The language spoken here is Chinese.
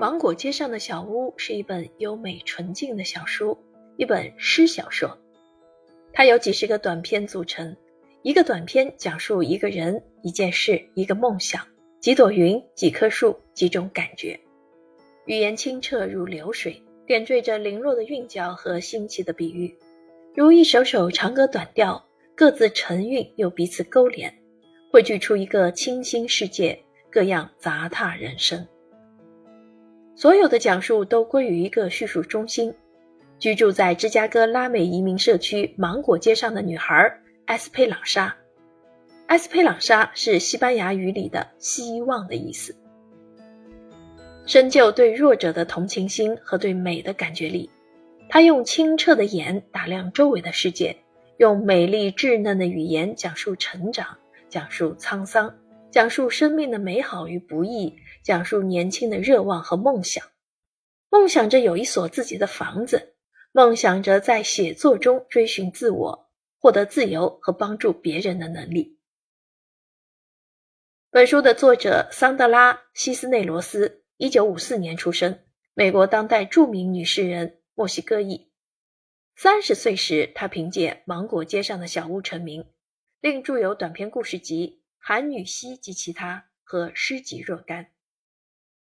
芒果街上的小屋是一本优美纯净的小书，一本诗小说。它由几十个短篇组成，一个短篇讲述一个人、一件事、一个梦想、几朵云、几棵树、几种感觉。语言清澈如流水，点缀着零落的韵脚和新奇的比喻，如一首首长歌短调，各自沉韵又彼此勾连，汇聚出一个清新世界，各样杂沓人生。所有的讲述都归于一个叙述中心：居住在芝加哥拉美移民社区芒果街上的女孩埃斯佩朗莎。埃斯佩朗莎是西班牙语里的“希望”的意思。深究对弱者的同情心和对美的感觉力，她用清澈的眼打量周围的世界，用美丽稚嫩的语言讲述成长，讲述沧桑，讲述生命的美好与不易。讲述年轻的热望和梦想，梦想着有一所自己的房子，梦想着在写作中追寻自我，获得自由和帮助别人的能力。本书的作者桑德拉·西斯内罗斯，一九五四年出生，美国当代著名女诗人，墨西哥裔。三十岁时，她凭借《芒果街上的小屋》成名，另著有短篇故事集《韩女溪及其他》和诗集若干。